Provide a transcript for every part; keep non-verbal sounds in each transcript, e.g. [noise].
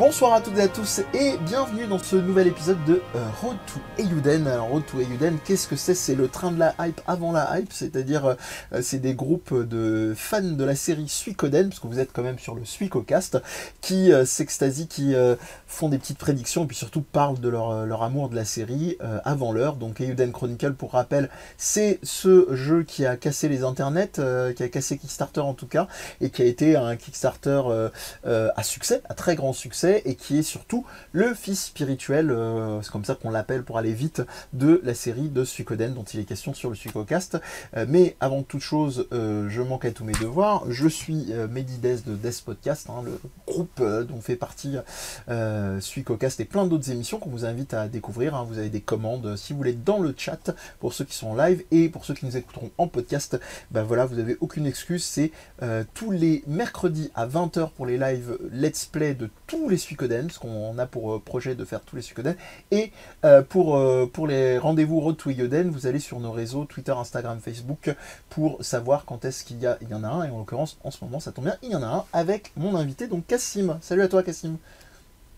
Bonsoir à toutes et à tous et bienvenue dans ce nouvel épisode de euh, Road to Eiyuden. Alors Road to Eiyuden, qu'est-ce que c'est? C'est le train de la hype avant la hype, c'est-à-dire euh, c'est des groupes de fans de la série Suikoden, parce que vous êtes quand même sur le Suikocast, qui euh, s'extasient, qui font des petites prédictions et puis surtout parlent de leur, leur amour de la série avant l'heure. Donc Eiyuden Chronicle, pour rappel, c'est ce jeu qui a cassé les internets, qui a cassé Kickstarter en tout cas, et qui a été un Kickstarter à succès, à très grand succès et qui est surtout le fils spirituel, euh, c'est comme ça qu'on l'appelle pour aller vite, de la série de Suikoden dont il est question sur le Suikocast. Euh, mais avant toute chose, euh, je manque à tous mes devoirs. Je suis Medides de Death Podcast, hein, le groupe dont fait partie Suikocast et plein d'autres émissions qu'on vous invite à découvrir. Hein. Vous avez des commandes si vous voulez dans le chat pour ceux qui sont en live et pour ceux qui nous écouteront en podcast. Ben voilà, vous n'avez aucune excuse. C'est tous les mercredis à 20h pour les lives let's play de tous les Suikoden, parce qu'on a pour euh, projet de faire tous les Suikoden. Et euh, pour, euh, pour les rendez-vous Road to Yoden, vous allez sur nos réseaux Twitter, Instagram, Facebook pour savoir quand est-ce qu'il y, a, il y en a un. Et en l'occurrence, en ce moment, ça tombe bien, il y en a un avec mon invité, donc Cassim. Salut à toi, Cassim.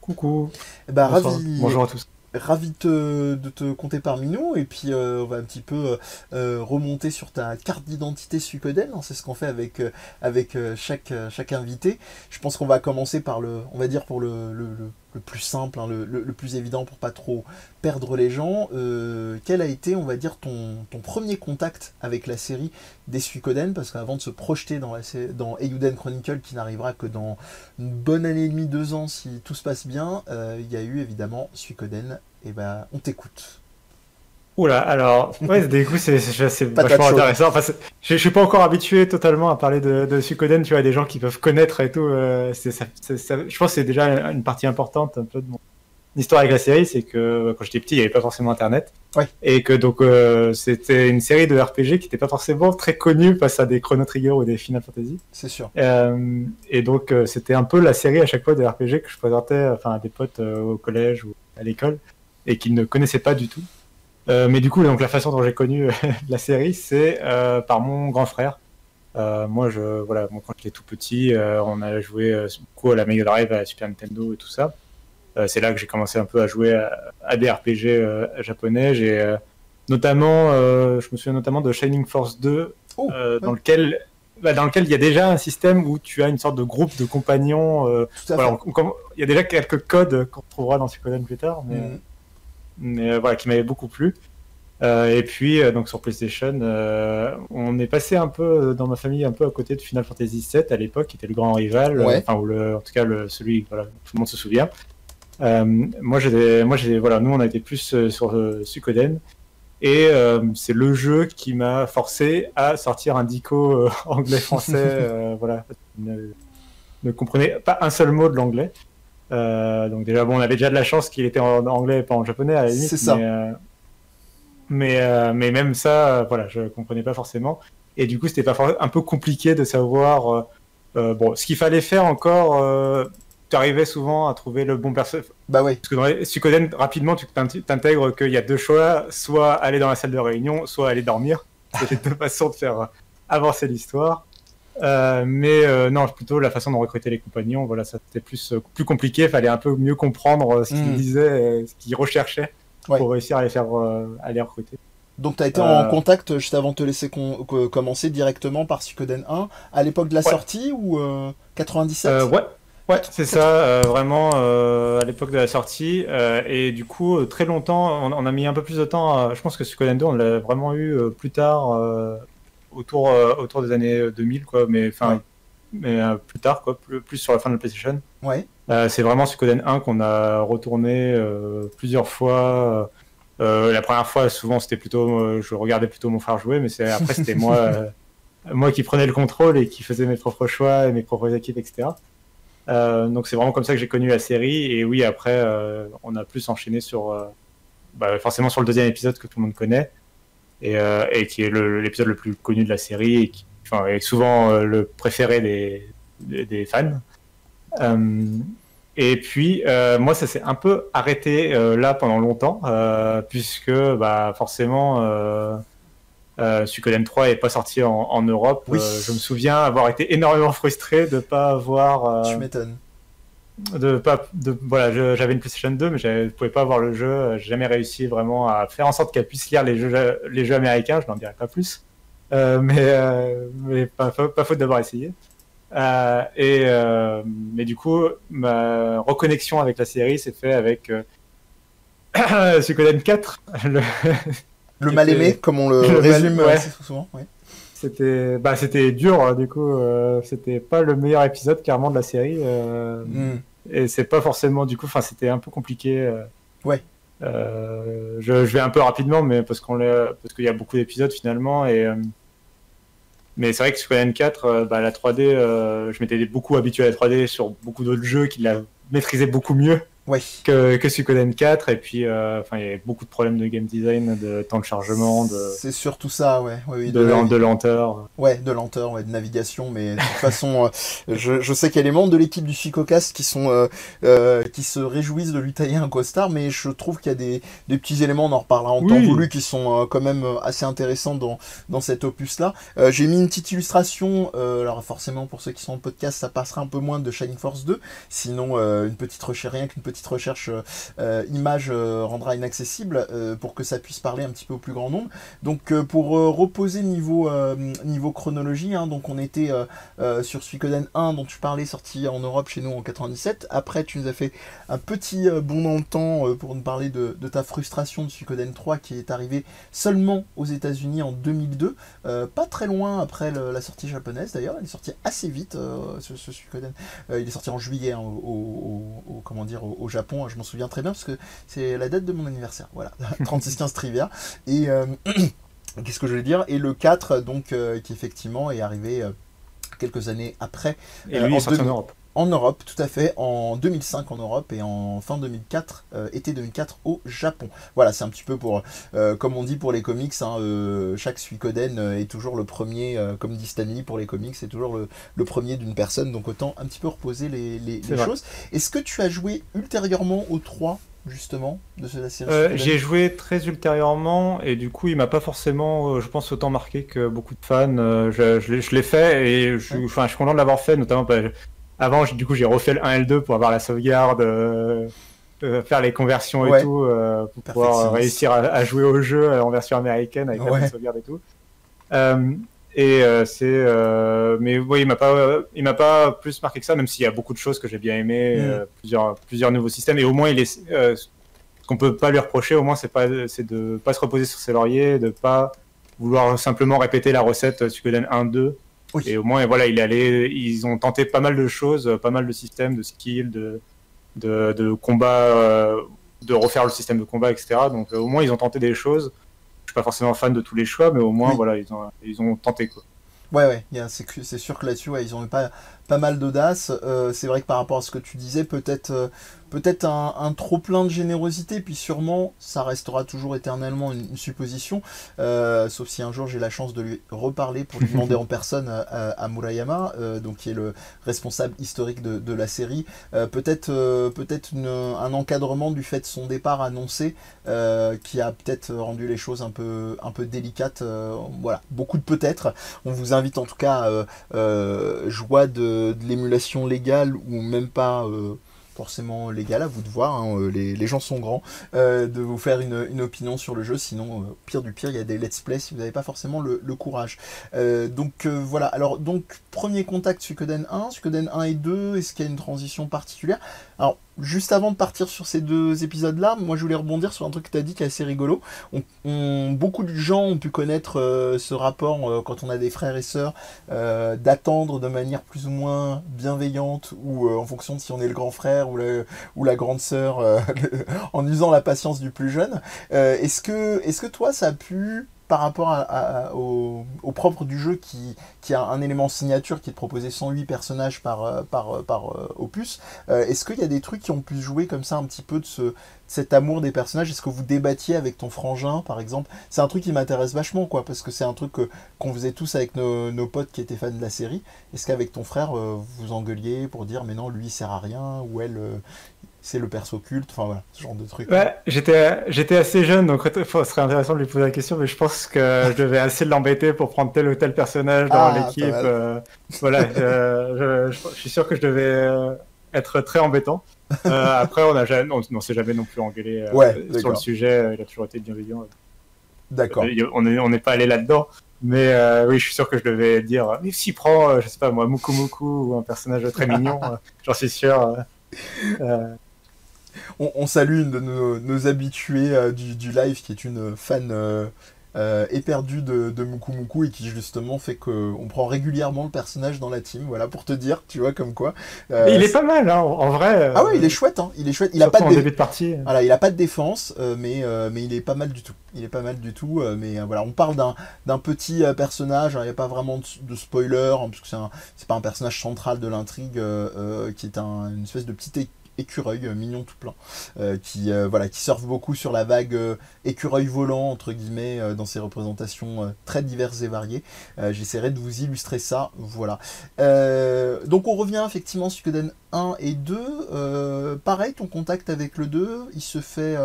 Coucou. Ben, ravi, Bonjour à tous ravi de te compter parmi nous et puis on va un petit peu remonter sur ta carte d'identité Suikoden, hein, c'est ce qu'on fait avec, chaque, invité. Je pense qu'on va commencer par le, on va dire pour le plus simple, hein, le, plus évident pour pas trop perdre les gens. Euh, quel a été, on va dire, ton, premier contact avec la série des Suikoden? Parce qu'avant de se projeter dans, la, dans Chronicle, qui n'arrivera que dans une bonne année et demie, deux ans, si tout se passe bien, euh, il y a eu évidemment Suikoden. Et ben, on t'écoute. Oula, alors, ouais, [laughs] du coup, c'est vachement intéressant. Enfin, je, je suis pas encore habitué totalement à parler de, de tu vois, des gens qui peuvent connaître et tout. Euh, ça, je pense que c'est déjà une partie importante un peu de mon histoire avec la série, c'est que quand j'étais petit, il n'y avait pas forcément Internet. Ouais. Et que donc, euh, c'était une série de RPG qui n'était pas forcément très connue face à des Chrono Trigger ou des Final Fantasy. C'est sûr. Euh, et donc, c'était un peu la série à chaque fois de RPG que je présentais enfin, à des potes au collège ou à l'école et qu'ils ne connaissaient pas du tout. Euh, mais du coup, donc la façon dont j'ai connu euh, [laughs] la série, c'est euh, par mon grand frère. moi, je, voilà, quand j'étais tout petit, on a joué beaucoup à la Mega Drive, à la Super Nintendo et tout ça. c'est là que j'ai commencé un peu à jouer à, des RPG japonais. J'ai notamment, je me souviens notamment de Shining Force 2, dans lequel bah, dans lequel il y a déjà un système où tu as une sorte de groupe de compagnons. Voilà, il y a déjà quelques codes qu'on trouvera dans Suikoden plus tard, mais, mm mais euh, voilà, qui m'avait beaucoup plu. Euh, et puis, euh, donc sur PlayStation, on est passé un peu dans ma famille, un peu à côté de Final Fantasy VII à l'époque, qui était le grand rival, enfin, ou le, en tout cas, le, celui, voilà, tout le monde se souvient. moi, moi, voilà, nous, on a été plus sur Suikoden. Et c'est le jeu qui m'a forcé à sortir un dico [laughs] anglais-français. voilà, ne, ne comprenait pas un seul mot de l'anglais. Euh, donc déjà, bon, on avait déjà de la chance qu'il était en anglais et pas en japonais à la limite. C'est ça. Mais, euh, euh, mais, même ça, voilà, je comprenais pas forcément. Et du coup, c'était pas un peu compliqué de savoir. bon, ce qu'il fallait faire encore, tu arrivais souvent à trouver le bon personnage. Bah oui. Parce que dans les Suikoden, rapidement, tu t'intègres qu'il y a deux choix soit aller dans la salle de réunion, soit aller dormir. [laughs] C'est deux façons de faire avancer l'histoire. Euh, mais euh, non, plutôt la façon de recruter les compagnons, voilà, ça c'était plus, euh, plus compliqué. Il fallait un peu mieux comprendre ce qu'ils mm. disaient, ce qu'ils recherchaient pour réussir à les faire à les recruter. Donc tu as été en contact juste avant de te laisser commencer directement par Suikoden 1 à l'époque de la sortie ou 97 Ouais, ouais c'est ça, vraiment à l'époque de la sortie. et du coup, très longtemps, on, a mis un peu plus de temps. je pense que Suikoden 2, on l'a vraiment eu plus tard autour, euh, autour des années 2000, quoi, mais enfin, mais euh, plus tard, quoi, plus, plus, sur la fin de la PlayStation. Ouais. Euh, c'est vraiment Suikoden 1 qu'on a retourné plusieurs fois. la première fois, souvent, c'était plutôt, je regardais plutôt mon frère jouer, mais c'est après, c'était moi, [laughs] moi qui prenais le contrôle et qui faisais mes propres choix et mes propres équipes, etc. donc c'est vraiment comme ça que j'ai connu la série. Et oui, après, on a plus enchaîné sur, bah, forcément sur le deuxième épisode que tout le monde connaît. Euh, et, qui est l'épisode le, plus connu de la série et qui enfin, est souvent euh, le préféré des, des, fans. Euh, et puis, moi, ça s'est un peu arrêté là pendant longtemps, puisque bah, forcément, euh, Suikoden 3 n'est pas sorti en, Europe. je me souviens avoir été énormément frustré de ne pas avoir. tu m'étonnes. De pas de voilà j'avais une PlayStation 2 mais je pouvais pas avoir le jeu j'ai jamais réussi vraiment à faire en sorte qu'elle puisse lire les jeux les jeux américains je n'en dirai pas plus. Euh, mais euh, mais pas, pas, faute d'avoir essayé. Euh, et mais du coup ma reconnexion avec la série s'est fait avec [coughs] Suikoden 4 le, le mal aimé comme on le, résume souvent ouais. C'était bah, c'était dur, hein, du coup. Euh, c'était pas le meilleur épisode, carrément, de la série. Euh, hmm. Et c'est pas forcément, du coup, enfin, c'était un peu compliqué. Euh, ouais. Je, je, vais un peu rapidement, mais parce qu'on parce qu'il y a beaucoup d'épisodes finalement. Et, mais c'est vrai que sur N4, bah, la 3D, je m'étais beaucoup habitué à la 3D sur beaucoup d'autres jeux qui la maîtrisaient beaucoup mieux ouais. que, que Suikoden 4. Et puis, euh, enfin, il y a beaucoup de problèmes de game design, de temps de chargement. De... C'est surtout ça, ouais. de, de, lenteur. Ouais, de lenteur, ouais, de navigation. Mais de toute [laughs] façon, euh, je, je, sais qu'il y a les membres de l'équipe du Suikocast qui sont euh, euh, qui se réjouissent de lui tailler un costard, mais je trouve qu'il y a des, des, petits éléments, on en reparlera en temps voulu, qui sont quand même assez intéressants dans, dans cet opus-là. J'ai mis une petite illustration, alors forcément pour ceux qui sont en podcast, ça passera un peu moins de Shining Force 2, sinon une petite recherche, rien qu'une petite petite recherche euh, euh, image euh, rendra inaccessible pour que ça puisse parler un petit peu au plus grand nombre. Donc pour reposer niveau, niveau chronologie, hein, donc on était sur Suikoden 1 dont tu parlais, sorti en Europe chez nous en 97. Après tu nous as fait un petit bond dans le temps pour nous parler de, ta frustration de Suikoden 3 qui est arrivé seulement aux États-Unis en 2002, pas très loin après la sortie japonaise d'ailleurs, il est sorti assez vite ce, Suikoden. il est sorti en juillet hein, au, comment dire au, Japon, je m'en souviens très bien parce que c'est la date de mon anniversaire. Voilà, [laughs] 36-15 trivia. Et euh, [clears throat] qu'est-ce que je voulais dire? Et le 4, donc, euh, qui effectivement est arrivé euh, quelques années après. Et lui, en, en Europe. En Europe, tout à fait, en 2005 en Europe et en fin 2004, euh, été 2004 au Japon. Voilà, c'est un petit peu pour, euh, comme on dit pour les comics, hein, euh, chaque Suikoden est toujours le premier, comme dit Stanley pour les comics, c'est toujours le, premier d'une personne, donc autant un petit peu reposer les, les, choses. Est-ce que tu as joué ultérieurement aux 3 justement de cette série J'ai joué très ultérieurement et du coup il m'a pas forcément, je pense, autant marqué que beaucoup de fans. je, je l'ai fait et je suis content de l'avoir fait, notamment avant, du coup, j'ai refait le 1 et le 2 pour avoir la sauvegarde, euh, euh, faire les conversions et tout, euh, pour pouvoir réussir à, jouer au jeu en version américaine avec la sauvegarde et tout. et c'est, mais oui, il m'a pas, il m'a pas plus marqué que ça, même s'il y a beaucoup de choses que j'ai bien aimé, mm. plusieurs, plusieurs nouveaux systèmes. Et au moins, il est, ce qu'on peut pas lui reprocher, au moins, c'est pas, c'est de pas se reposer sur ses lauriers, de pas vouloir simplement répéter la recette Suikoden 1-2 et au moins, voilà, il ils ont tenté pas mal de choses, pas mal de systèmes, de skills, de, de, de combat, euh, de refaire le système de combat, etc. Donc euh, au moins, ils ont tenté des choses. Je suis pas forcément fan de tous les choix, mais au moins, voilà, ils ont, ils ont tenté quoi. Ouais, ouais, c'est sûr que là-dessus, ils ont eu pas, pas mal d'audace. Euh, c'est vrai que par rapport à ce que tu disais, peut-être peut-être un, trop plein de générosité, puis sûrement ça restera toujours éternellement une, supposition, euh, sauf si un jour j'ai la chance de lui reparler pour lui [laughs] demander en personne à, Murayama, euh, donc qui est le responsable historique de, la série, euh, peut-être peut-être un encadrement du fait de son départ annoncé qui a peut-être rendu les choses un peu un peu délicates. voilà, beaucoup de peut-être. On vous invite en tout cas à joie de, de l'émulation légale ou même pas forcément légal, à vous de voir, hein, euh, les, gens sont grands, euh, de vous faire une, opinion sur le jeu, sinon, euh, pire du pire, il y a des let's play si vous n'avez pas forcément le, courage. donc voilà, alors donc premier contact Suikoden 1, Suikoden 1 et 2, est-ce qu'il y a une transition particulière? Alors juste avant de partir sur ces deux épisodes-là, moi je voulais rebondir sur un truc que tu as dit qui est assez rigolo. beaucoup de gens ont pu connaître euh, ce rapport euh, quand on a des frères et sœurs, euh, d'attendre de manière plus ou moins bienveillante ou en fonction de si on est le grand frère ou, la grande sœur, [laughs] en usant la patience du plus jeune. est-ce que, est-ce que toi ça a pu par rapport au, propre du jeu qui, a un élément signature qui est de proposer 108 personnages par, euh, euh, euh, opus, est-ce qu'il y a des trucs qui ont pu jouer comme ça un petit peu de, ce, cet amour des personnages? Est-ce que vous débattiez avec ton frangin par exemple? C'est un truc qui m'intéresse vachement quoi, parce que c'est un truc qu'on faisait tous avec nos, nos, potes qui étaient fans de la série. Est-ce qu'avec ton frère vous engueuliez pour dire mais non lui il sert à rien ou elle c'est le perso culte, enfin voilà, ce genre de truc. Ouais, j'étais, j'étais assez jeune, donc ce serait intéressant de lui poser la question, mais je pense que je [laughs] devais assez l'embêter pour prendre tel ou tel personnage dans ah, l'équipe. Euh, voilà, je, suis sûr que je devais, euh, être très embêtant. après, on ne s'est jamais non plus engueulé sur le sujet. Il a toujours été bienveillant. D'accord. on n'est on pas allé là-dedans. Mais oui, je suis sûr que je devais dire, mais s'il prend, je sais pas moi, Muku Muku ou un personnage très mignon, [laughs] j'en suis sûr. On, salue une de nos, habitués du, du, live qui est une fan euh, éperdue de, de Muku Muku et qui justement fait qu'on prend régulièrement le personnage dans la team, voilà, pour te dire, tu vois, comme quoi. Euh, il est pas mal, hein, en vrai. Euh, ah ouais, il est chouette, hein, il est chouette. Il a pas de, début de partie. Voilà, il a pas de défense, mais, mais il est pas mal du tout. Il est pas mal du tout, mais voilà, on parle d'un petit personnage, hein, il n'y a pas vraiment de, spoiler, parce que c'est pas un personnage central de l'intrigue, qui est un, une espèce de petite écureuil euh, mignon tout plein, euh, qui euh, voilà, qui surfe beaucoup sur la vague écureuil volant entre guillemets dans ses représentations très diverses et variées. J'essaierai de vous illustrer ça, voilà. donc on revient effectivement sur Suikoden 1 et 2. pareil, ton contact avec le 2, il se fait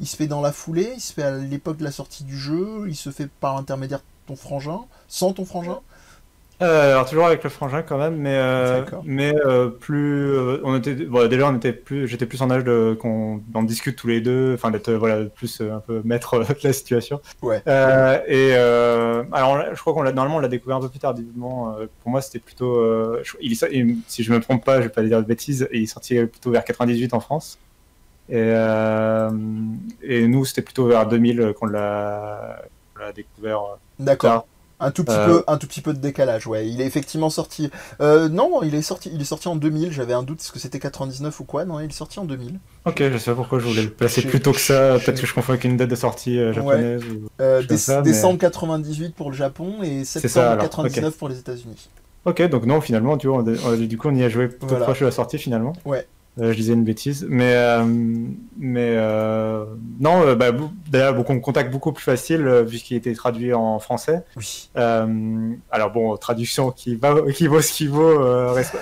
il se fait dans la foulée, il se fait à l'époque de la sortie du jeu, il se fait par l'intermédiaire de ton frangin, sans ton frangin euh, alors toujours avec le frangin quand même, mais euh, mais euh, plus on était déjà on était plus j'étais plus en âge de qu'on en discute tous les deux, enfin d'être voilà plus un peu maître [laughs] de la situation. Ouais. et alors je crois qu'on l'a normalement on l'a découvert un peu plus tardivement. pour moi c'était plutôt il, si je me trompe pas, je vais pas dire de bêtises, il est sorti plutôt vers 98 en France. Et, et nous c'était plutôt vers 2000 qu'on l'a découvert. D'accord. Un tout petit euh. peu, un tout petit peu de décalage, ouais. Il est effectivement sorti. Euh, non, il est sorti, il est sorti en 2000. J'avais un doute, est-ce que c'était 99 ou quoi Non, il est sorti en 2000. Ok, je sais pas pourquoi je voulais le placer plus tôt que ça. Peut-être que je confonds avec une date de sortie euh, japonaise. décembre 98 pour le Japon et septembre 99 pour les États-Unis. Ok, donc non, finalement, tu vois, du coup, on y a joué tout proche de la sortie finalement. Ouais. Euh, je disais une bêtise, mais euh, mais euh, non, bah, d'ailleurs beaucoup contact beaucoup plus facile vu qu'il était traduit en français. Oui. alors bon, traduction qui va qui vaut ce qu'il vaut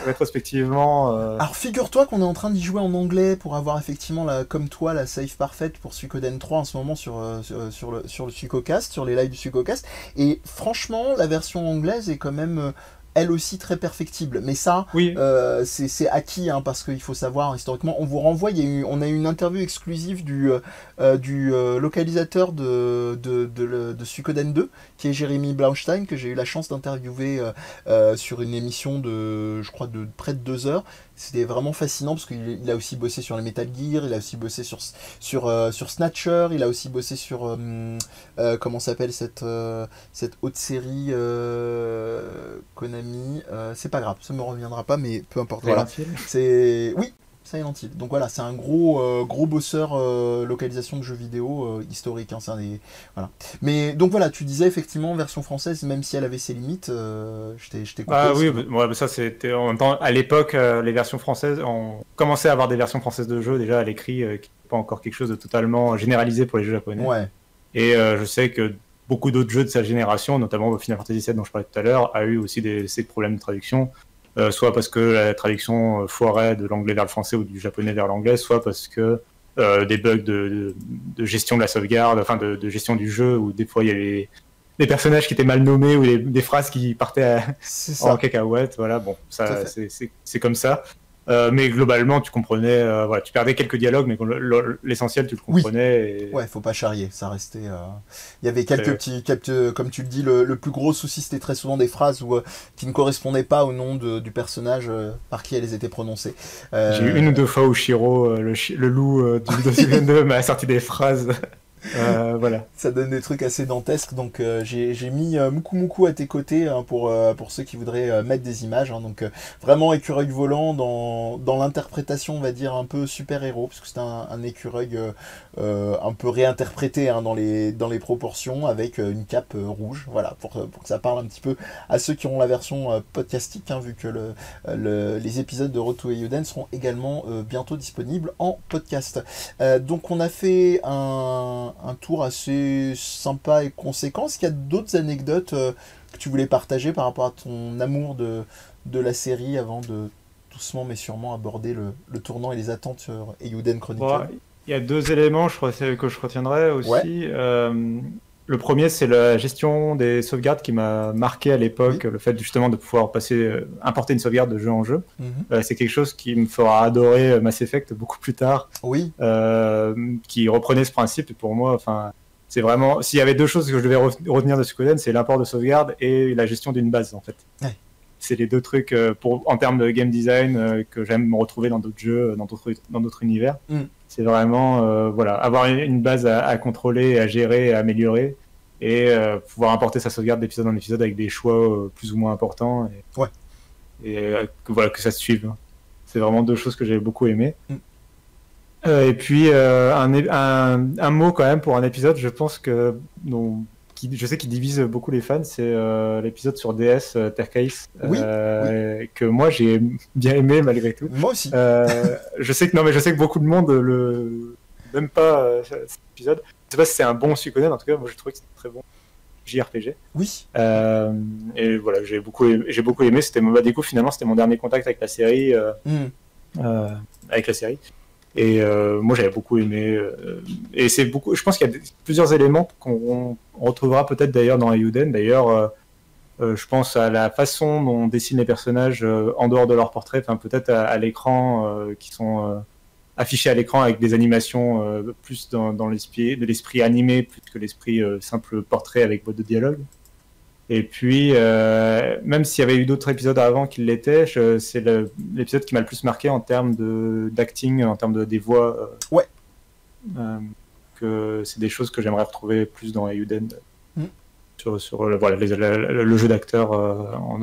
rétrospectivement. Alors figure-toi qu'on est en train d'y jouer en anglais pour avoir effectivement la comme toi la save parfaite pour Suikoden 3 en ce moment sur sur, le sur le Suikocast, sur les lives du Suikocast. Et franchement, la version anglaise est quand même elle aussi très perfectible. Mais ça, euh, c'est acquis, hein, parce qu'il faut savoir, historiquement, on vous renvoie, on a eu une interview exclusive du, euh, euh, localisateur de, de, de, Suikoden 2, qui est Jérémy Blaustein, que j'ai eu la chance d'interviewer sur une émission de, je crois, de près de deux heures. C'était vraiment fascinant parce qu'il a aussi bossé sur les Metal Gear, il a aussi bossé sur, sur, euh, sur Snatcher, il a aussi bossé sur. Euh, euh, comment s'appelle cette, cette haute série Konami C'est pas grave, ça me reviendra pas, mais peu importe. Voilà. C'est. Oui, Silent Hill. Donc voilà, c'est un gros, euh, gros bosseur euh, localisation de jeux vidéo euh, historique. Hein, des... voilà. Mais donc voilà, tu disais effectivement version française, même si elle avait ses limites, je t'ai Ah oui, ça c'était en même temps à l'époque les versions françaises, on commençait à avoir des versions françaises de jeux déjà à l'écrit, qui n'est pas encore quelque chose de totalement généralisé pour les jeux japonais. Ouais. Et je sais que beaucoup d'autres jeux de sa génération, notamment Final Fantasy VII dont je parlais tout à l'heure, a eu aussi des, ces problèmes de traduction. Euh, soit parce que la traduction euh, foirait de l'anglais vers le français ou du japonais vers l'anglais, soit parce que euh, des bugs de, gestion de la sauvegarde, enfin de, gestion du jeu, où des fois il y avait des personnages qui étaient mal nommés ou des, phrases qui partaient en cacahuète. Voilà, bon, ça c'est comme ça. Euh, mais globalement, tu comprenais, euh, voilà, tu perdais quelques dialogues, mais l'essentiel, tu le comprenais. Ouais, faut pas charrier, ça restait. Euh, il y avait quelques petits, quelques, comme tu le dis, le, plus gros souci, c'était très souvent des phrases où, qui ne correspondaient pas au nom de, du personnage par qui elles étaient prononcées. J'ai eu une ou deux fois où Shiro, le, le, loup du dossier [laughs] 2, m'a sorti des phrases. Euh, voilà. Ça donne des trucs assez dantesques. Donc euh, j'ai mis euh, Muku Muku à tes côtés hein, pour, pour ceux qui voudraient mettre des images. Hein. donc vraiment écureuil volant dans, dans l'interprétation, on va dire, un peu super-héros, parce que c'est un, écureuil un peu réinterprété hein, dans, les, dans les proportions avec une cape rouge. Voilà, pour, pour que ça parle un petit peu à ceux qui ont la version podcastique, vu que le, les épisodes de Road to Euden seront également bientôt disponibles en podcast. donc on a fait un un, tour assez sympa et conséquent. Est-ce qu'il y a d'autres anecdotes euh, que tu voulais partager par rapport à ton amour de, de la série avant de doucement mais sûrement aborder le, tournant et les attentes sur Eiyuden Chronicle Il y a deux éléments je crois, que je retiendrai aussi. Euh, le premier, c'est la gestion des sauvegardes qui m'a marqué à l'époque, le fait justement de pouvoir passer, euh, importer une sauvegarde de jeu en jeu. Mhm. Euh, c'est quelque chose qui me fera adorer euh, Mass Effect beaucoup plus tard, Oui, euh, qui reprenait ce principe. Et pour moi, enfin, c'est vraiment, s'il y avait deux choses que je devais re- retenir de Suikoden, c'est l'import de sauvegarde et la gestion d'une base, en fait. Ouais. C'est les deux trucs euh, pour, en termes de game design euh, que j'aime me retrouver dans d'autres jeux, dans d'autres, dans d'autres univers. Mm. C'est vraiment, euh, voilà, avoir une- base à, à contrôler, à gérer, à améliorer et euh, pouvoir importer sa sauvegarde d'épisode en épisode avec des choix euh, plus ou moins importants et, Ouais. et euh, que voilà que ça se suive. C'est vraiment deux choses que j'ai beaucoup aimé. Mm. Euh, et puis euh, un, un, un mot quand même pour un épisode, je pense que dont- qui, je sais qu'il divise beaucoup les fans, c'est euh, l'épisode sur DS euh, Tercase, Oui, euh, que moi j'ai bien aimé malgré tout. moi aussi. Euh, je sais que non, mais je sais que beaucoup de monde le n'aime pas cet épisode. Je sais pas si c'est un bon Suikoden, en tout cas, moi je trouvais que c'était très bon JRPG. Oui, et voilà, j'ai beaucoup aimé, j'ai beaucoup aimé. C'était bah, du coup finalement c'était mon dernier contact avec la série, euh, avec la série. Et euh, moi j'avais beaucoup aimé. euh, et c'est beaucoup. Je pense qu'il y a plusieurs éléments qu'on on retrouvera peut-être d'ailleurs dans Ayuden. D'ailleurs. euh, je pense à la façon dont on dessine les personnages en dehors de leur portrait, peut-être à, l'écran, qui sont affichés à l'écran avec des animations plus dans, l'esprit de l'esprit animé plus que l'esprit simple portrait avec voix de dialogue. Et puis, euh, même s'il y avait eu d'autres épisodes avant qui l'étaient, c'est l'épisode qui m'a le plus marqué en termes de d'acting, en termes de des voix. euh, Ouais. euh, que c'est des choses que j'aimerais retrouver plus dans Ayuden. Mm. Sur, sur le, voilà, les- le, le jeu d'acteur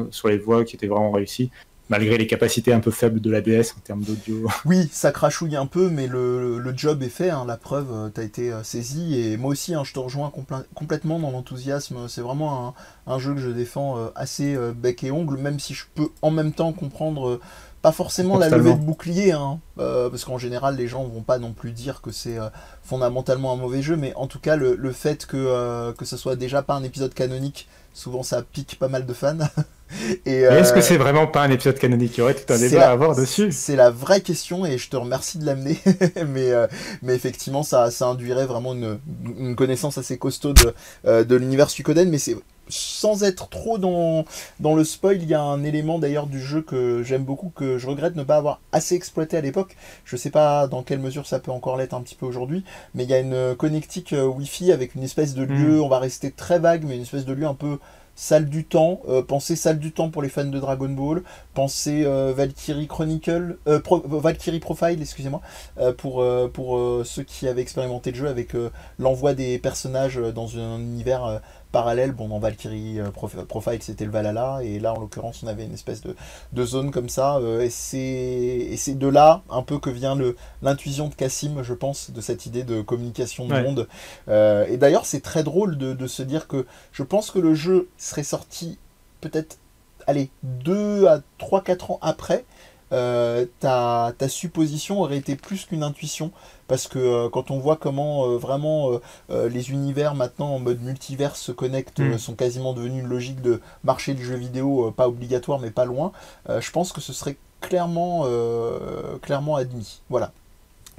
sur les voix qui était vraiment réussi, malgré les capacités un peu faibles de la DS en termes d'audio. [laughs] oui, ça crachouille un peu, mais le, le job est fait, hein, la preuve, euh, t'as été euh, saisi, et moi aussi, hein, je te rejoins complètement dans l'enthousiasme, c'est vraiment un, un jeu que je défends euh, assez bec et ongle, même si je peux en même temps comprendre, pas forcément la levée de bouclier, hein, euh, parce qu'en général, les gens vont pas non plus dire que c'est euh, fondamentalement un mauvais jeu, mais en tout cas, le, le fait que, euh, que ce soit déjà pas un épisode canonique, souvent ça pique pas mal de fans. [laughs] et, Mais est-ce euh, que c'est vraiment pas un épisode canonique Il y aurait tout un débat la- à avoir dessus. C'est la vraie question et je te remercie de l'amener. [laughs] mais, euh, mais effectivement, ça, ça induirait vraiment une, une connaissance assez costaud de, euh, de l'univers Suikoden. Mais c'est sans être trop dans, dans le spoil, il y a un élément d'ailleurs du jeu que j'aime beaucoup, que je regrette ne pas avoir assez exploité à l'époque. Je sais pas dans quelle mesure ça peut encore l'être un petit peu aujourd'hui, mais il y a une connectique euh, Wi-Fi avec une espèce de lieu, on va rester très vague, mais une espèce de lieu un peu salle du temps. Euh, pensez salle du temps pour les fans de Dragon Ball. Pensez euh, Valkyrie Chronicle, euh, Pro- Valkyrie Profile, excusez-moi, pour, pour ceux qui avaient expérimenté le jeu avec l'envoi des personnages dans un univers parallèle. Bon, dans Valkyrie euh, Prof- Profile, c'était le Valhalla, et là, en l'occurrence, on avait une espèce de, de zone comme ça. euh, et c'est de là un peu que vient l'intuition de Cassim, je pense, de cette idée de communication de Ouais. monde. Euh, et d'ailleurs, c'est très drôle de, de se dire que je pense que le jeu serait sorti peut-être, allez, 2 à 3-4 ans après. euh, ta, ta supposition aurait été plus qu'une intuition parce que euh, quand on voit comment euh, vraiment euh, les univers maintenant en mode multivers se connectent, Mm. sont quasiment devenus une logique de marché du jeu vidéo, pas obligatoire mais pas loin, je pense que ce serait clairement, clairement admis. Voilà.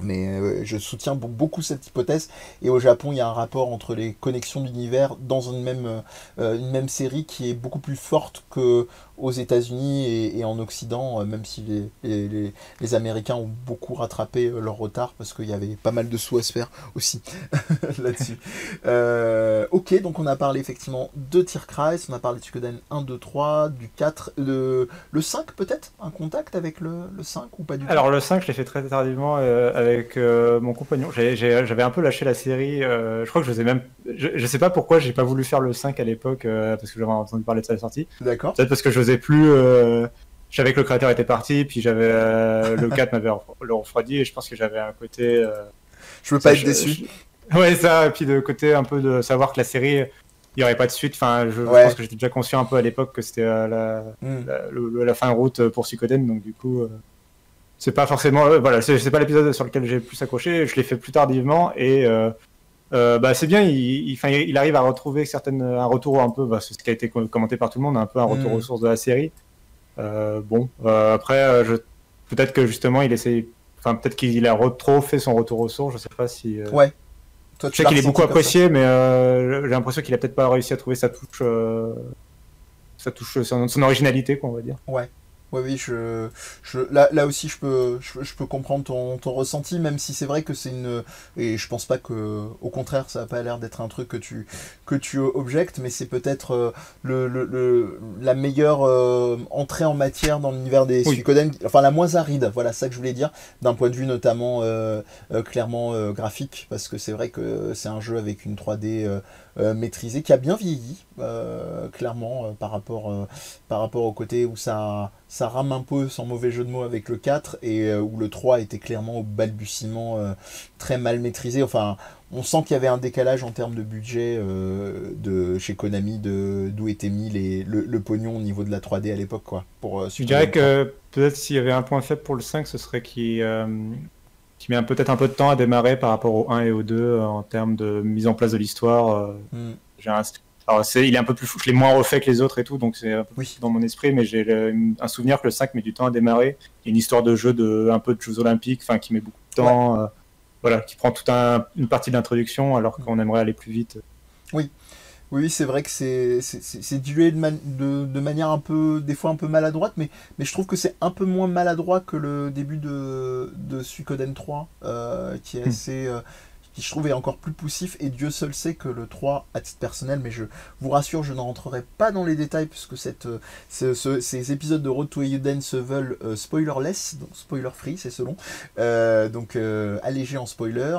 Mais je soutiens be- beaucoup cette hypothèse. Et au Japon, il y a un rapport entre les connexions d'univers dans une même, une même série qui est beaucoup plus forte que aux États-Unis et, en Occident, euh, même si les, les, les- Américains ont beaucoup rattrapé euh, leur retard parce qu'il y avait pas mal de sous à se faire aussi [laughs] là-dessus. Euh, ok, donc on a parlé effectivement de Tierkreis, on a parlé de Suikoden 1, 2, 3, du 4, de, le 5 peut-être? Un contact avec le, le 5 ou pas du tout? Alors le 5, je l'ai fait très tardivement avec mon compagnon. J'avais un peu lâché la série. je crois que je sais même. Je, je sais pas pourquoi j'ai pas voulu faire le 5 à l'époque euh, parce que j'avais entendu parler de sa sortie. D'accord. Peut-être parce que je n'osais plus. euh, je savais que le créateur était parti, puis j'avais euh, le [laughs] 4 m'avait le refroidi et je pense que j'avais un côté. euh, Je veux pas ça, être je- déçu. je- Ouais, ça, et puis de côté un peu de savoir que la série, il n'y aurait pas de suite. Enfin, je, Ouais. pense que j'étais déjà conscient un peu à l'époque que c'était la, Hmm. la, le- la fin de route pour Suikoden, donc du coup, c'est pas forcément, euh, voilà, c'est pas l'épisode sur lequel j'ai le plus accroché. Je l'ai fait plus tardivement et euh, euh, bah c'est bien. Il, il, arrive à retrouver certaines, un retour un peu, bah, ce qui a été co- commenté par tout le monde, un peu un retour Mm. aux sources de la série. Euh, bon, euh, après, je, peut-être que justement, il essaye, enfin peut-être qu'il a trop fait son retour aux sources. Je sais pas si. Ouais. je sais qu'il est beaucoup apprécié, mais j'ai l'impression qu'il a peut-être pas réussi à trouver sa touche, sa touche, son, son originalité, quoi, on va dire. Ouais. Oui, oui, je, je, là, là aussi, je peux, je, peux comprendre ton, ton, ressenti, même si c'est vrai que c'est une. Et je pense pas que, au contraire, ça n'a pas l'air d'être un truc que tu, que tu objectes, mais c'est peut-être euh, le, le, la meilleure euh, entrée en matière dans l'univers des oui. Suikoden, enfin la moins aride, voilà, ça que je voulais dire, d'un point de vue notamment euh, clairement graphique, parce que c'est vrai que c'est un jeu avec une 3D euh, maîtrisé, qui a bien vieilli, euh, clairement, euh, par, rapport, par rapport au côté où ça, ça rame un peu, sans mauvais jeu de mots, avec le 4, et où le 3 était clairement au balbutiement très mal maîtrisé. Enfin, on sent qu'il y avait un décalage en termes de budget de, chez Konami, d'où était mis les, le, pognon au niveau de la 3D à l'époque. quoi. Pour, Je dirais que peut-être s'il y avait un point faible pour le 5, ce serait qu'il qui met peut-être un peu de temps à démarrer par rapport au 1 et au 2 euh, en termes de mise en place de l'histoire. Euh, mm. un... Alors, c'est, il est un peu plus fou, je l'ai moins refait que les autres et tout, donc c'est oui. dans mon esprit, mais j'ai un souvenir que le 5 met du temps à démarrer. Il y a une histoire de jeu de un peu de Jeux Olympiques, enfin qui met beaucoup de temps, euh, voilà, qui prend toute un, une partie de l'introduction alors qu'on aimerait aller plus vite. Oui, oui, c'est vrai que c'est dilué de, de, manière un peu, des fois un peu maladroite, mais, mais je trouve que c'est un peu moins maladroit que le début de, de Suikoden 3, euh, qui est hmm. assez, euh, je trouve est encore plus poussif, et Dieu seul sait que le 3, à titre personnel, mais je vous rassure, je n'en rentrerai pas dans les détails, puisque euh, ces épisodes de Road to Euden se veulent euh, spoilerless, donc spoiler free, c'est selon, euh, donc allégé en spoiler,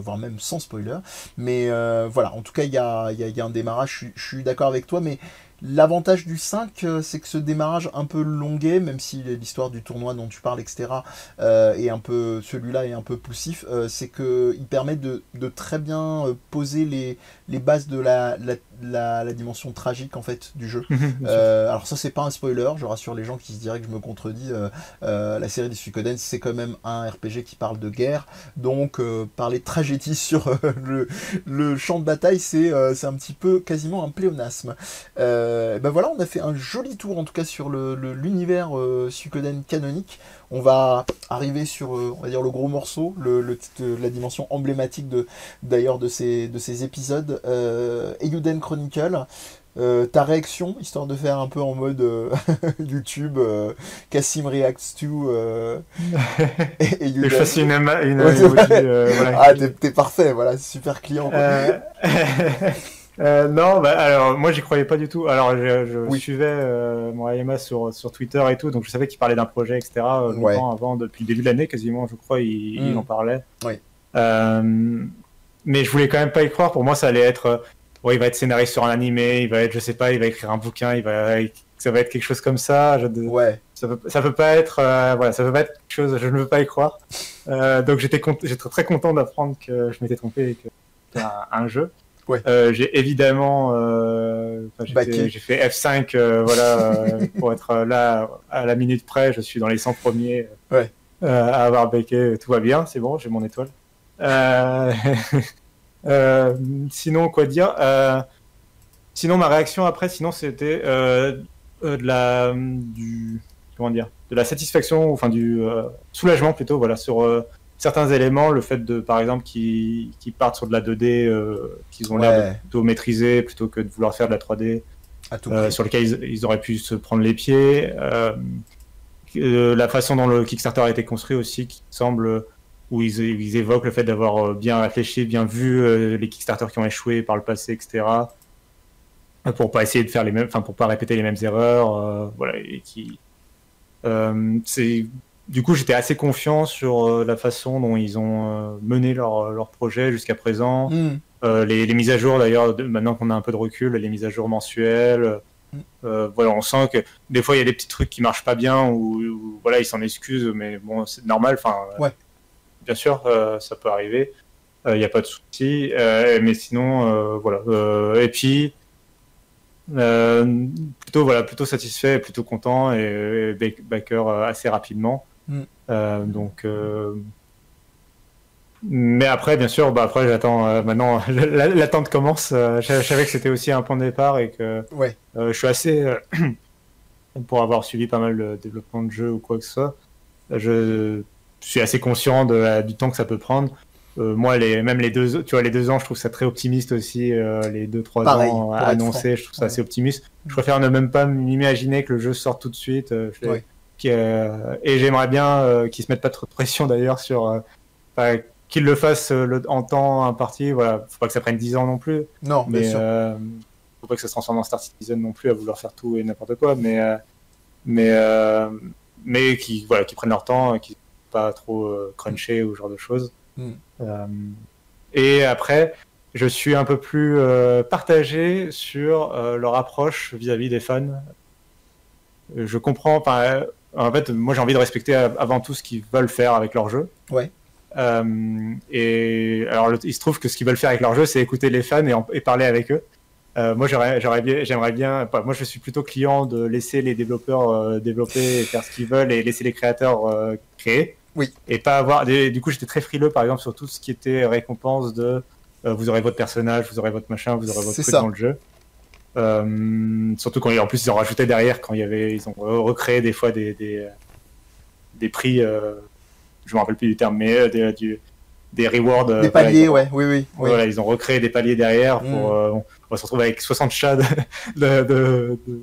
voire même sans spoiler, mais voilà, en tout cas, il y a, un démarrage, je suis d'accord avec toi, mais L'avantage du 5, euh, c'est que ce démarrage un peu longué, même si l'histoire du tournoi dont tu parles, etc., euh, est un peu, celui-là est un peu poussif, euh, c'est qu'il permet de, de, très bien poser les, les bases de la, la, la, dimension tragique en fait du jeu. [laughs] alors ça c'est pas un spoiler, je rassure les gens qui se diraient que je me contredis. la série des Suikoden c'est quand même un RPG qui parle de guerre, donc parler de tragédie sur le, le, champ de bataille c'est un petit peu quasiment un pléonasme. Euh, ben voilà, on a fait un joli tour en tout cas sur l'univers le, euh, Suikoden canonique. On va arriver sur, euh, on va dire, le gros morceau, le, la dimension emblématique de d'ailleurs de ces, de ces épisodes. Euh, Eiyuden Chronicle. ta réaction, histoire de faire un peu en mode [laughs] YouTube, Cassim Reacts to [laughs] et, Je fasse une, une, Ah, t'es parfait, voilà, super client. [laughs] Euh, non, bah, alors moi j'y croyais pas du tout. Alors je, je suivais euh, mon sur, sur Twitter et tout, donc je savais qu'il parlait d'un projet, etc. Euh, longtemps avant, depuis le début de l'année quasiment, je crois, il, il mm. en parlait. Oui. Euh, mais je voulais quand même pas y croire. Pour moi, ça allait être, euh, ouais, il va être scénariste sur un animé, il va être, je sais pas, il va écrire un bouquin, il va, ça va être quelque chose comme ça. Je, ouais. Ça peut, ça peut pas être, voilà, ça peut pas être quelque chose. Je ne veux pas y croire. donc j'étais, j'étais très content d'apprendre que je m'étais trompé et que c'était un, un jeu. Euh, j'ai évidemment, euh, j'ai fait F5, euh, voilà, [laughs] pour être là à la minute près. Je suis dans les 100 premiers à avoir becqué. Tout va bien, c'est bon, j'ai mon étoile. [laughs] sinon, quoi dire Sinon, ma réaction après, sinon, c'était de la du comment dire, de la satisfaction, enfin du soulagement plutôt, voilà, sur certains éléments, le fait de, par exemple, qu'ils partent sur de la 2D, euh, qu'ils ont l'air de plutôt maîtriser plutôt que de vouloir faire de la 3D, euh, sur lequel ils, auraient pu se prendre les pieds. Euh, la façon dont le Kickstarter a été construit aussi, qui semble où ils, ils évoquent le fait d'avoir bien réfléchi, bien vu les Kickstarter qui ont échoué par le passé, etc. Pour pas essayer de faire les mêmes, enfin pour pas répéter les mêmes erreurs, voilà, et qui c'est du coup, j'étais assez confiant sur euh, la façon dont ils ont euh, mené leur, euh, leur projet jusqu'à présent. Hmm. les, les, mises à jour, d'ailleurs, maintenant qu'on a un peu de recul, les mises à jour mensuelles. Hmm. voilà, on sent que des fois il y a des petits trucs qui marchent pas bien ou, voilà, ils s'en excusent, mais bon, c'est normal. Enfin, ouais. bien sûr, ça peut arriver. Il n'y a pas de souci. mais sinon, voilà. et puis, plutôt voilà, plutôt satisfait, plutôt content et, et backer assez rapidement. Mm. Euh, donc, euh, mais après, bien sûr, bah après, j'attends. Euh, maintenant, [laughs] l'attente commence. je, savais que c'était aussi un point de départ et que ouais. je suis assez [clears throat] pour avoir suivi pas mal de développement de jeux ou quoi que ce soit. Je suis assez conscient de, du temps que ça peut prendre. moi, les, même les deux, tu vois, les deux ans, je trouve ça très optimiste aussi. les deux, trois ans annoncés, je trouve ça assez optimiste. Je préfère ne même pas m'imaginer que le jeu sorte tout de suite. Et j'aimerais bien qu'ils se mettent pas trop de pression d'ailleurs sur qu'ils le fassent en temps imparti. Voilà, faut pas que ça prenne 10 ans non plus. Non, mais bien sûr. faut pas que ça se transforme en Star Citizen non plus à vouloir faire tout et n'importe quoi. Mais mais mais qui voilà qui prennent leur temps, qui pas trop euh, crunchés ou ce genre de choses. Mm. Euh, et après, je suis un peu plus euh, partagé sur leur approche vis-à-vis des fans. Je comprends, en fait, moi j'ai envie de respecter avant tout ce qu'ils veulent faire avec leur jeu. Ouais. et alors, il se trouve que ce qu'ils veulent faire avec leur jeu, c'est écouter les fans et, et parler avec eux. Euh, moi, j'aimerais bien, j'aimerais bien. moi, je suis plutôt client de laisser les développeurs euh, développer et faire ce qu'ils veulent et laisser les créateurs euh, créer. Oui. Et pas avoir. du coup, j'étais très frileux, par exemple, sur tout ce qui était récompense de vous aurez votre personnage, vous aurez votre machin, vous aurez votre truc dans le jeu. Surtout quand en plus ils ont rajouté derrière quand il y avait ils ont recréé des fois des des, des prix je me rappelle plus du terme mais des, du, des rewards. Des euh, paliers, ouais, oui, oui, Voilà, ils ont recréé des paliers derrière pour. Mm. Euh, on va se retrouver avec 60 chats de, de, de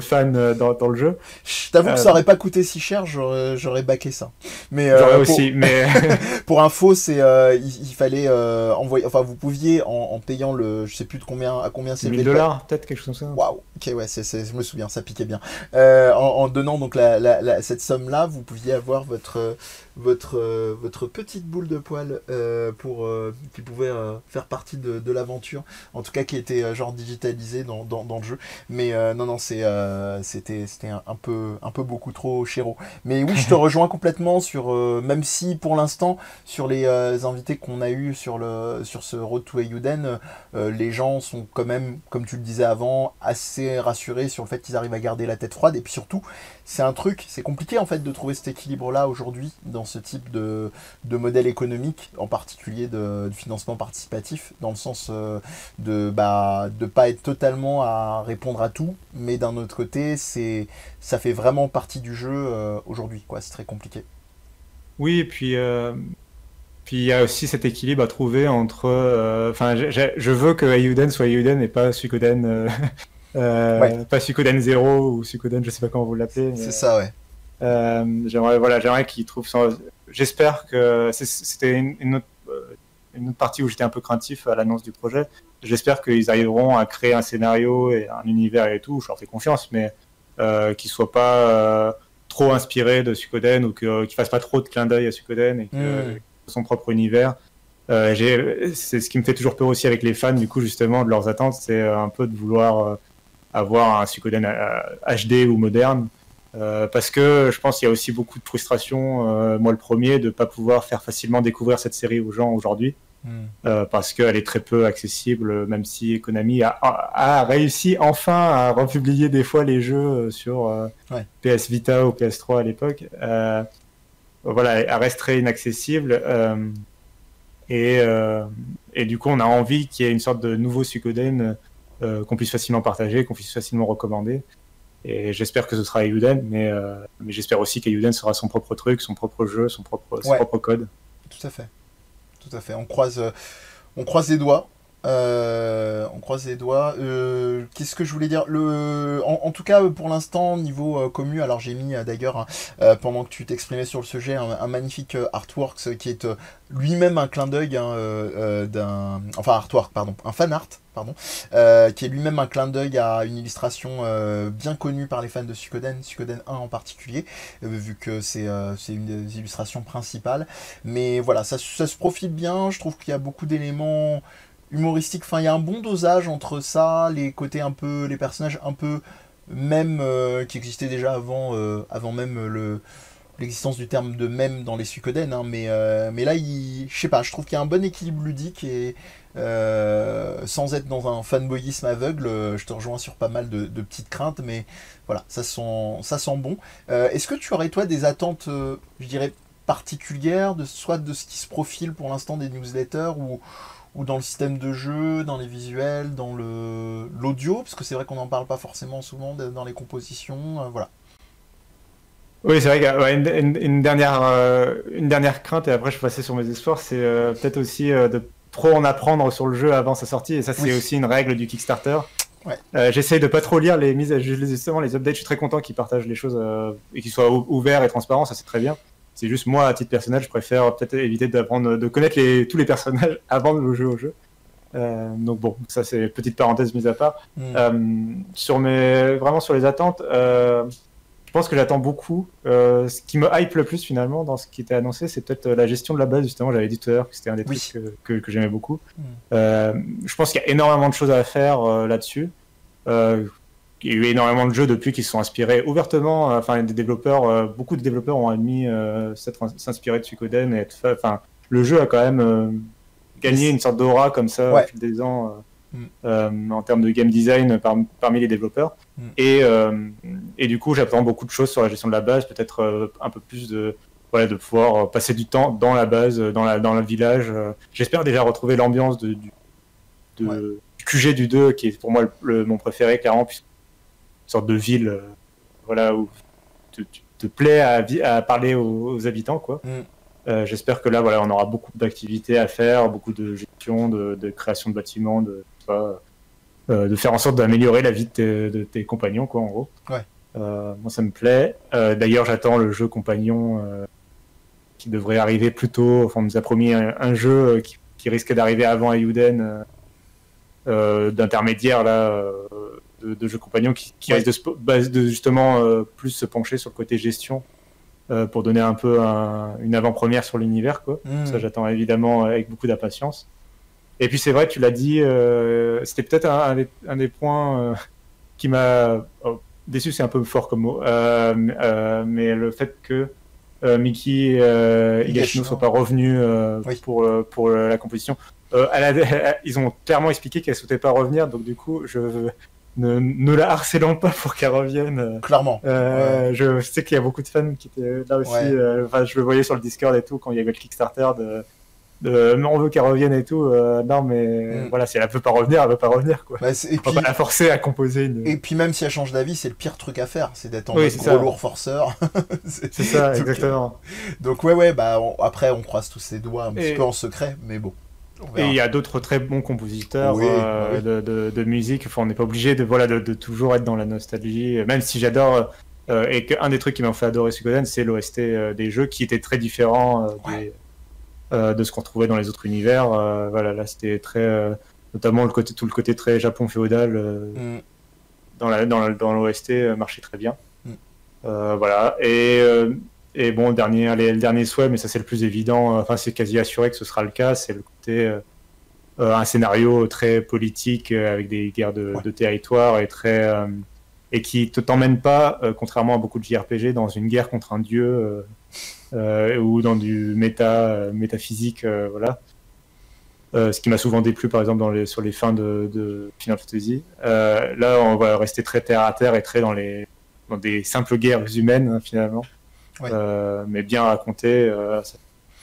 fans euh, dans, dans, le jeu. Je t'avoue que ça aurait pas coûté si cher, j'aurais baqué ça. Mais j'aurais aussi, mais [laughs] [laughs] pour info, c'est il, fallait envoyer, enfin vous pouviez en, payant le, je sais plus de combien, à combien c'est 1000 dollars, peut-être quelque chose comme ça. Waouh, ok ouais, c'est, je me souviens, ça piquait bien. En, en, donnant donc la, la, cette somme là, vous pouviez avoir votre votre, euh, votre petite boule de poil euh, pour, euh, qui pouvait faire partie de, de l'aventure, en tout cas qui était genre digitalisée dans, dans, dans, le jeu. Mais non, non, c'est, c'était, c'était un, peu, un peu beaucoup trop chéro. Mais oui, je te [laughs] rejoins complètement sur, même si pour l'instant, sur les invités qu'on a eu sur, le, sur ce Road to Ayuden, les gens sont quand même, comme tu le disais avant, assez rassurés sur le fait qu'ils arrivent à garder la tête froide. Et puis surtout, c'est un truc, c'est compliqué en fait de trouver cet équilibre-là aujourd'hui dans ce type de, de, modèle économique, en particulier de, financement participatif, dans le sens euh, de bah, de pas être totalement à répondre à tout, mais d'un autre côté, c'est ça fait vraiment partie du jeu euh, aujourd'hui, quoi. C'est très compliqué. Oui, et puis euh, puis il y a aussi cet équilibre à trouver entre, enfin, je veux que Ayuden soit Ayuden et pas Suikoden. Pas Suikoden 0 ou Suikoden, je sais pas comment vous l'appelez. C'est ça, ouais. Euh, j'aimerais voilà, j'aimerais qu'ils trouvent ça. J'espère que c'était une, autre, euh, une, autre, partie où j'étais un peu craintif à l'annonce du projet. J'espère qu'ils arriveront à créer un scénario et un univers et tout. Je leur fais confiance, mais euh, qu'ils soient pas trop inspirés de Suikoden ou qu'ils fassent pas trop de clin d'œil à Suikoden et que hmm. son propre univers. c'est ce qui me fait toujours peur aussi avec les fans, du coup, justement, de leurs attentes, c'est un peu de vouloir avoir un HD euh, ou moderne. Euh, parce que je pense qu'il y a aussi beaucoup de frustration, euh, moi le premier, de ne pas pouvoir faire facilement découvrir cette série aux gens aujourd'hui. Hmm. parce qu'elle est très peu accessible, même si Konami a, a, réussi enfin à republier des fois les jeux sur PS Vita ou PS3 à l'époque. voilà, elle reste très inaccessible. Et, et, du coup, on a envie qu'il y ait une sorte de nouveau Suikoden euh, qu'on puisse facilement partager, qu'on puisse facilement recommander. Et j'espère que ce sera Ayuden, mais, euh, mais j'espère aussi qu'Ayuden sera son propre truc, son propre jeu, son propre, son propre code. Tout à fait. Tout à fait. On croise, euh, on croise les doigts. Euh, on croise les doigts. Euh, qu'est-ce que je voulais dire? Le, en, tout cas, pour l'instant, niveau euh, commu, alors j'ai mis d'ailleurs, hein, pendant que tu t'exprimais sur le sujet, un, magnifique artwork qui est lui-même un clin d'œil hein, d'un. Enfin, artwork, pardon. Un fan art, pardon. qui est lui-même un clin d'œil à une illustration bien connue par les fans de Suikoden, Suikoden 1 en particulier, vu que c'est une des illustrations principales. Mais voilà, ça, ça se profile bien. Je trouve qu'il y a beaucoup d'éléments humoristique. Enfin, il y a un bon dosage entre ça, les côtés un peu, les personnages un peu même euh, qui existaient déjà avant, euh, avant même le l'existence du terme de même dans les Suikoden. Hein, mais, euh, mais là, je sais pas, je trouve qu'il y a un bon équilibre ludique et sans être dans un fanboyisme aveugle, je te rejoins sur pas mal de, petites craintes, mais voilà, ça sent, ça sent bon. Est-ce que tu aurais toi des attentes, je dirais particulières, soit de ce qui se profile pour l'instant des newsletters ou ou dans le système de jeu, dans les visuels, dans le l'audio, parce que c'est vrai qu'on n'en parle pas forcément souvent dans les compositions, euh, voilà. Oui, c'est vrai qu'une une, dernière, une dernière crainte, et après je passais sur mes espoirs, c'est peut-être aussi de trop en apprendre sur le jeu avant sa sortie, et ça c'est aussi une règle du Kickstarter. Ouais. J'essaye de pas trop lire les mises, justement les updates. Je suis très content qu'ils partagent les choses et qu'ils soient ouverts et transparents. Ça c'est très bien. C'est juste moi, à titre personnel, je préfère peut-être éviter d'apprendre, de connaître les, tous les personnages [laughs] avant de jouer au jeu. Euh, donc bon, ça c'est petite parenthèse mise à part. Hmm. Euh, sur mes, vraiment sur les attentes, euh, je pense que j'attends beaucoup. ce qui me hype le plus finalement dans ce qui était annoncé, c'est peut-être la gestion de la base. Justement, j'avais dit tout à l'heure que c'était un des trucs que, que, j'aimais beaucoup. Hmm. je pense qu'il y a énormément de choses à faire là-dessus il y a eu énormément de jeux depuis qui se sont inspirés ouvertement. Euh, enfin, des développeurs, euh, beaucoup de développeurs ont admis euh, s'inspirer de Suikoden. Et enfin, le jeu a quand même gagné une sorte d'aura comme ça au fil des ans. Mm. en termes de game design parmi les développeurs. Mm. Et, et, du coup, j'apprends beaucoup de choses sur la gestion de la base, peut-être un peu plus de, voilà, de pouvoir passer du temps dans la base, dans, la, dans le village. J'espère déjà retrouver l'ambiance de, du, de, QG du 2, qui est pour moi le, mon préféré, clairement, puisque sorte de ville euh, voilà, où tu te, plais à, à, parler aux, habitants. quoi. Mm. Euh, j'espère que là, voilà, on aura beaucoup d'activités à faire, beaucoup de gestion, de, création de bâtiments, de, euh, de faire en sorte d'améliorer la vie de tes, compagnons, quoi, en gros. moi, ça me plaît. D'ailleurs, j'attends le jeu compagnon qui devrait arriver plus tôt. Enfin, on nous a promis un, jeu qui, qui risquait d'arriver avant Ayuden, d'intermédiaire là de, jeux compagnons qui, qui risque de, de justement euh, plus se pencher sur le côté gestion euh, pour donner un peu une avant-première sur l'univers. Quoi. Hmm. Ça, j'attends évidemment avec beaucoup d'impatience. Et puis c'est vrai, tu l'as dit, euh, c'était peut-être un, des points qui m'a oh, déçu, c'est un peu fort comme mot, mais le fait que Mickey et Higashino ne soient pas revenus pour, pour la composition. ils ont clairement expliqué qu'elle ne souhaitait pas revenir, donc du coup, je, ne, ne, la harcélons pas pour qu'elle revienne. Clairement. Euh, Je sais qu'il y a beaucoup de fans qui étaient là aussi. Euh, enfin, je le voyais sur le Discord et tout quand il y avait le Kickstarter de. de on veut qu'elle revienne et tout. Euh, non, mais mm. voilà, si elle ne peut pas revenir, elle ne veut pas revenir. Quoi. Bah, et on va pas la forcer à composer. Une... Et puis, même si elle change d'avis, c'est le pire truc à faire c'est d'être en oui, gros lourd forceur. [laughs] c'est ça, exactement. Donc, ouais, ouais, bah, après, on croise tous ses doigts un petit peu en secret, mais bon. Et il y a d'autres très bons compositeurs euh, De, de, musique. Enfin, on n'est pas obligé de, voilà, de, toujours être dans la nostalgie, même si j'adore. Euh, et qu'un des trucs qui m'a fait adorer Suikoden, c'est l'OST euh, des jeux qui était très différent de ce qu'on trouvait dans les autres univers. voilà, là, c'était très. notamment le côté, tout le côté très Japon féodal mm. dans l'OST dans, dans l'OST marchait très bien. Mm. voilà. Et et bon, le dernier, le dernier souhait, mais ça c'est le plus évident, enfin c'est quasi assuré que ce sera le cas, c'est le côté euh, euh, un scénario très politique euh, avec des guerres de, territoire et très et qui ne t'emmène pas, contrairement à beaucoup de JRPG, dans une guerre contre un dieu ou dans du méta métaphysique, voilà. ce qui m'a souvent déplu, par exemple, dans les, sur les fins de, de Final Fantasy. là, on va rester très terre à terre et très dans, les, dans des simples guerres humaines, hein, finalement. Euh, mais bien raconté. Euh, c'est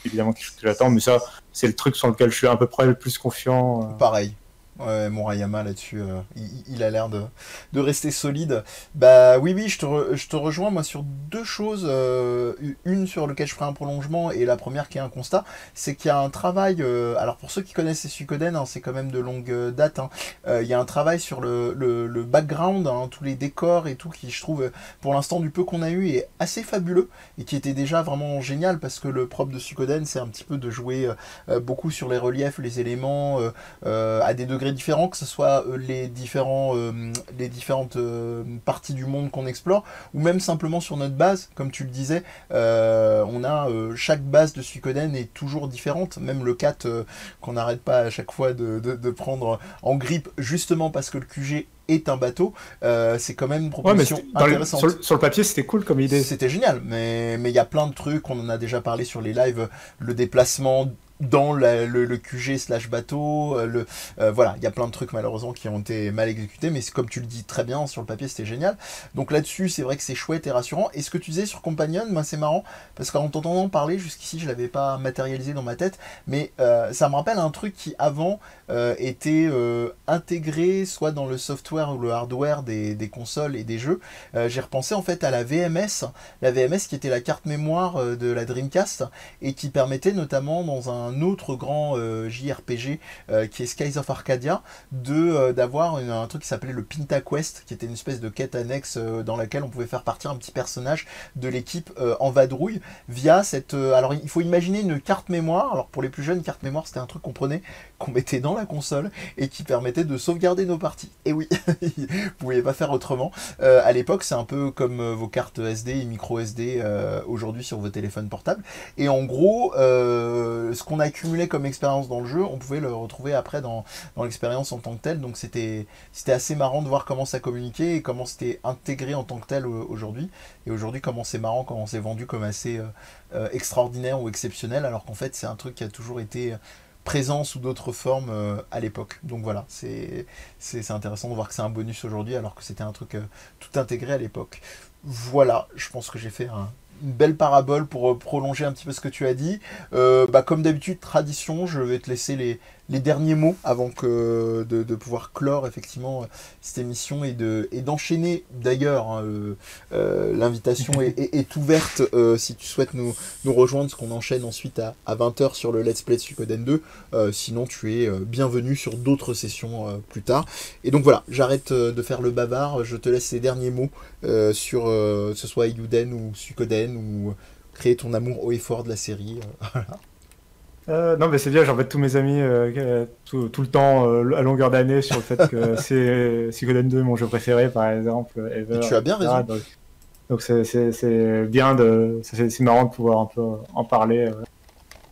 évidemment quelque chose que j'attends, mais ça, c'est le truc sur lequel je suis à peu près le plus confiant. Euh. Pareil. Ouais, Rayama là-dessus, euh, il, a l'air de, rester solide. Bah oui, oui, je te, rejoins moi sur deux choses. Euh, une sur laquelle je ferai un prolongement et la première qui est un constat, c'est qu'il y a un travail. Euh, alors pour ceux qui connaissent les Suikoden, hein, c'est quand même de longue date. Hein, il y a un travail sur le, le, background, hein, tous les décors et tout qui, je trouve, pour l'instant du peu qu'on a eu, est assez fabuleux et qui était déjà vraiment génial parce que le propre de Suikoden, c'est un petit peu de jouer beaucoup sur les reliefs, les éléments à des degrés différents, que ce soit euh, les, différents, euh, les différentes euh, parties du monde qu'on explore, ou même simplement sur notre base, comme tu le disais, on a chaque base de Suikoden est toujours différente, même le 4 qu'on n'arrête pas à chaque fois de, prendre en grippe, justement parce que le QG est un bateau, c'est quand même une proposition intéressante. sur, le papier, c'était cool comme idée. C'était génial, mais il y a plein de trucs, on en a déjà parlé sur les lives, le déplacement dans le, QG slash bateau. Euh, le, euh, voilà, il y a plein de trucs malheureusement qui ont été mal exécutés, mais comme tu le dis très bien sur le papier, c'était génial. Donc là-dessus, c'est vrai que c'est chouette et rassurant. Et ce que tu disais sur Companion, moi c'est marrant parce qu'en t'entendant parler jusqu'ici, je l'avais pas matérialisé dans ma tête, mais euh, ça me rappelle un truc qui avant était intégré soit dans le software ou le hardware des, des consoles et des jeux. J'ai repensé en fait à la VMS, la VMS qui était la carte mémoire de la Dreamcast et qui permettait notamment dans un un autre grand euh, JRPG euh, qui est Skies of Arcadia, de euh, d'avoir un truc qui s'appelait le Pinta Quest, qui était une espèce de quête annexe dans laquelle on pouvait faire partir un petit personnage de l'équipe en vadrouille via cette. alors il faut imaginer une carte mémoire. Alors pour les plus jeunes, carte mémoire c'était un truc qu'on prenait, qu'on mettait dans la console et qui permettait de sauvegarder nos parties. Et oui, [laughs] vous pouviez pas faire autrement. à l'époque, c'est un peu comme vos cartes SD et micro SD aujourd'hui sur vos téléphones portables. Et en gros, ce qu'on accumulé comme expérience dans le jeu, on pouvait le retrouver après dans, l'expérience en tant que telle. Donc c'était assez marrant de voir comment ça communiquait et comment c'était intégré en tant que tel euh, aujourd'hui. Et aujourd'hui, comment c'est marrant, comment c'est vendu comme assez euh, euh, extraordinaire ou exceptionnel, alors qu'en fait, c'est un truc qui a toujours été présent sous d'autres formes à l'époque. Donc voilà, c'est intéressant de voir que c'est un bonus aujourd'hui alors que c'était un truc tout intégré à l'époque. Voilà, je pense que j'ai fait un, une belle parabole pour euh, prolonger un petit peu ce que tu as dit. Euh, bah, comme d'habitude, tradition, je vais te laisser les, les derniers mots avant que de, pouvoir clore effectivement cette émission et de et d'enchaîner d'ailleurs hein, euh, l'invitation est, ouverte si tu souhaites nous, rejoindre ce qu'on enchaîne ensuite à, à 20h sur le Let's Play de Suikoden 2 sinon tu es bienvenu sur d'autres sessions plus tard. Et donc voilà j'arrête de faire le bavard. Je te laisse les derniers mots sur ce soit Yuden ou Suikoden ou créer ton amour haut et fort de la série. [laughs] Euh, non, mais c'est bien, j'embête tous mes amis euh, tout, le temps, euh, à longueur d'année, sur le fait que [laughs] c'est Suikoden 2 mon jeu préféré, par exemple. Ever, tu as bien raison. Donc c'est bien de. C'est marrant de pouvoir un peu en parler.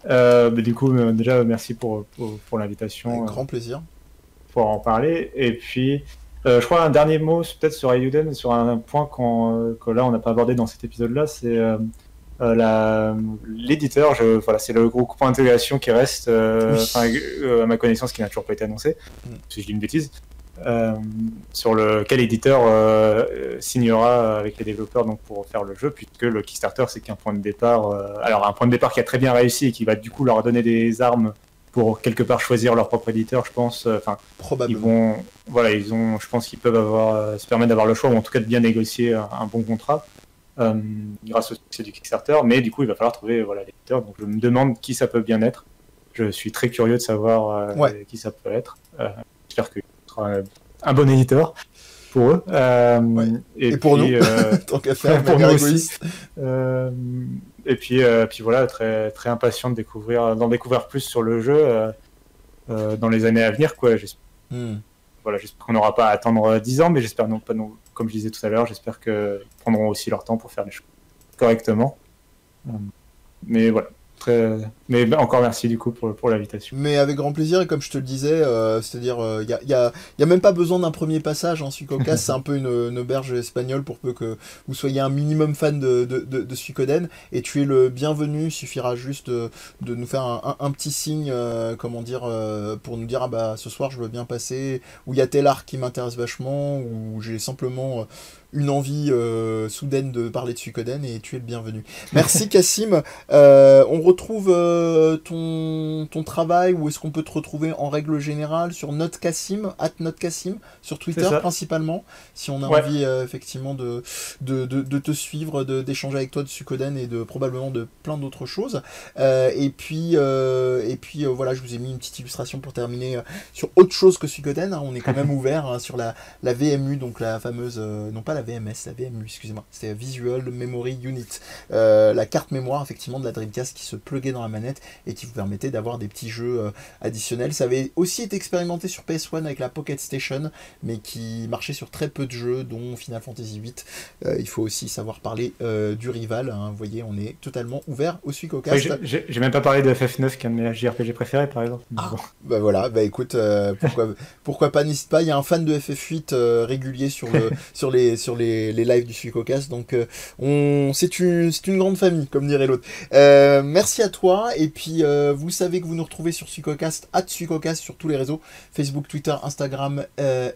mais du coup, déjà, merci pour, pour, l'invitation. Avec grand plaisir. Pour en parler. Et puis, je crois un dernier mot peut-être sur Ayuden, sur un point que là on n'a pas abordé dans cet épisode-là, c'est euh, l'éditeur, voilà, c'est le gros point d'intégration qui reste, euh, euh, à ma connaissance, qui n'a toujours pas été annoncé, mm. si je dis une bêtise, sur lequel l'éditeur signera avec les développeurs donc, pour faire le jeu, puisque le Kickstarter, c'est qu'un point de départ, alors un point de départ qui a très bien réussi et qui va du coup leur donner des armes pour quelque part choisir leur propre éditeur, je pense. Enfin, Probablement. Ils vont, voilà, ils ont, je pense qu'ils peuvent avoir, se permettre d'avoir le choix ou en tout cas de bien négocier un bon contrat. Euh, grâce au succès du Kickstarter, mais du coup, il va falloir trouver voilà, l'éditeur. Donc, je me demande qui ça peut bien être. Je suis très curieux de savoir euh, qui ça peut être. Euh, j'espère qu'il sera un bon éditeur pour eux. et, pour nous, [laughs] tant qu'à faire, [laughs] pour nous aussi. et puis, puis voilà, très, très impatient de découvrir, d'en découvrir plus sur le jeu dans les années à venir. Quoi. Hmm. Voilà, j'espère qu'on n'aura pas à attendre 10 ans, mais j'espère non pas non, comme je disais tout à l'heure, j'espère qu'ils prendront aussi leur temps pour faire les choses correctement. Mais voilà, mais encore merci du coup pour, pour l'invitation. Mais avec grand plaisir, et comme je te le disais, euh, c'est-à-dire, il euh, n'y a, y a, y a, même pas besoin d'un premier passage. Hein, [laughs] c'est un peu une, auberge espagnole pour peu que vous soyez un minimum fan de, de, de, Suicoden. Et tu es le bienvenu, il suffira juste de, de nous faire un, un, petit signe, euh, comment dire, pour nous dire ah bah ce soir je veux bien passer, ou il y a tel art qui m'intéresse vachement, ou j'ai simplement une envie euh, soudaine de parler de Suikoden et tu es le bienvenu. Merci [laughs] Cassim. Euh, on retrouve euh, ton, ton travail ou est-ce qu'on peut te retrouver en règle générale sur Note Cassim, at Note Cassim, sur Twitter principalement, si on a envie effectivement de, de, de, te suivre, d'échanger avec toi de Suikoden et de probablement de plein d'autres choses. et puis, et puis voilà, je vous ai mis une petite illustration pour terminer sur autre chose que Suikoden. Hein. On est quand même [laughs] ouvert hein, sur la, la VMU, donc la fameuse, non pas la VMS, la VMU, excusez-moi, c'était Visual Memory Unit, euh, la carte mémoire effectivement de la Dreamcast qui se pluguait dans la manette et qui vous permettait d'avoir des petits jeux euh, additionnels. Ça avait aussi été expérimenté sur PS1 avec la Pocket Station, mais qui marchait sur très peu de jeux, dont Final Fantasy VIII. Euh, il faut aussi savoir parler du rival. Hein. Vous voyez, on est totalement ouvert au Suicocast. J'ai même pas parlé de FF9, qui est un de mes JRPG préférés, par exemple. Ah, bah voilà, bah écoute, pourquoi, [laughs] pourquoi pas, n'hésite pas. Il y a un fan de FF8 régulier sur, le, [laughs] sur les sur les, les lives du Suicocast. Donc, euh, on, c'est une, une grande famille, comme dirait l'autre. Euh, merci à toi. Et puis, vous savez que vous nous retrouvez sur Suicocast, at Suicocast sur tous les réseaux Facebook, Twitter, Instagram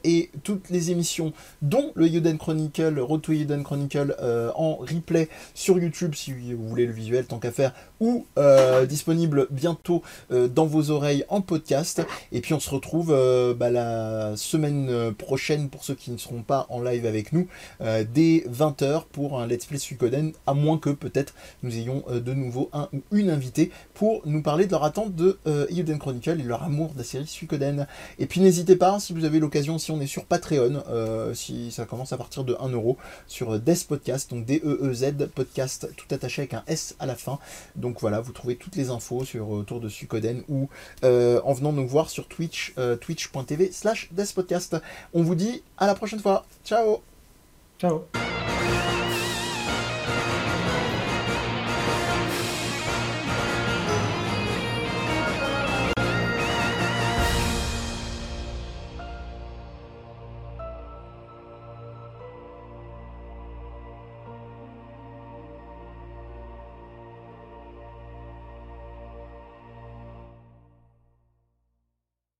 et toutes les émissions, dont le Yuden Chronicle, Road to Yuden Chronicle en replay sur YouTube si vous voulez le visuel tant qu'à faire, ou disponible bientôt dans vos oreilles en podcast. Et puis, on se retrouve bah, la semaine prochaine pour ceux qui ne seront pas en live avec nous dès 20h pour un Let's Play Suikoden, à moins que peut-être nous ayons euh, de nouveau un ou une invitée pour nous parler de leur attente de euh, Chronicle et leur amour de la série Suikoden. Et puis n'hésitez pas, si vous avez l'occasion, si on est sur Patreon, euh, si ça commence à partir de 1€ sur Death Podcast, donc D-E-E-Z Podcast, tout attaché avec un S à la fin. Donc voilà, vous trouvez toutes les infos sur autour de Suikoden ou en venant nous voir sur Twitch, twitch.tv slash Death Podcast. On vous dit à la prochaine fois. Ciao Ciao